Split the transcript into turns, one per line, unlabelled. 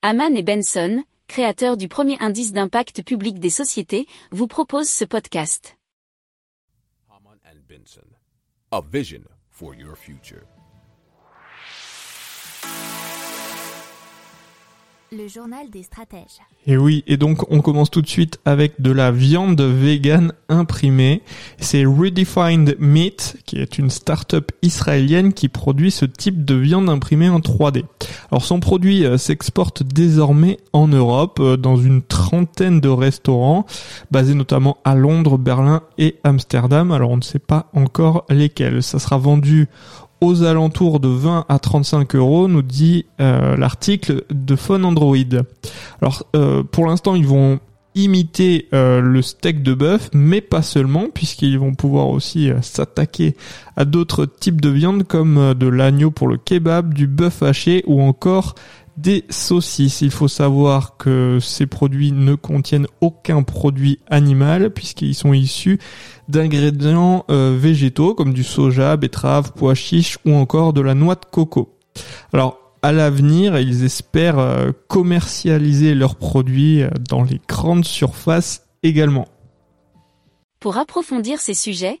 Haman et Benson, créateurs du premier indice d'impact public des sociétés, vous proposent ce podcast.
Le journal des stratèges.
Et oui, et donc on commence tout de suite avec de la viande vegan imprimée. C'est Redefined Meat, qui est une start-up israélienne qui produit ce type de viande imprimée en 3D. Alors son produit euh, s'exporte désormais en Europe, euh, dans une trentaine de restaurants, basés notamment à Londres, Berlin et Amsterdam. Alors on ne sait pas encore lesquels. Ça sera vendu aux alentours de 20 à 35 euros, nous dit euh, l'article de Phone Android. Alors euh, pour l'instant ils vont imiter euh, le steak de bœuf, mais pas seulement, puisqu'ils vont pouvoir aussi s'attaquer à d'autres types de viande comme de l'agneau pour le kebab, du bœuf haché ou encore des saucisses. Il faut savoir que ces produits ne contiennent aucun produit animal puisqu'ils sont issus d'ingrédients euh, végétaux comme du soja, betterave, pois chiches ou encore de la noix de coco. Alors à l'avenir, ils espèrent euh, commercialiser leurs produits euh, dans les grandes surfaces également.
Pour approfondir ces sujets,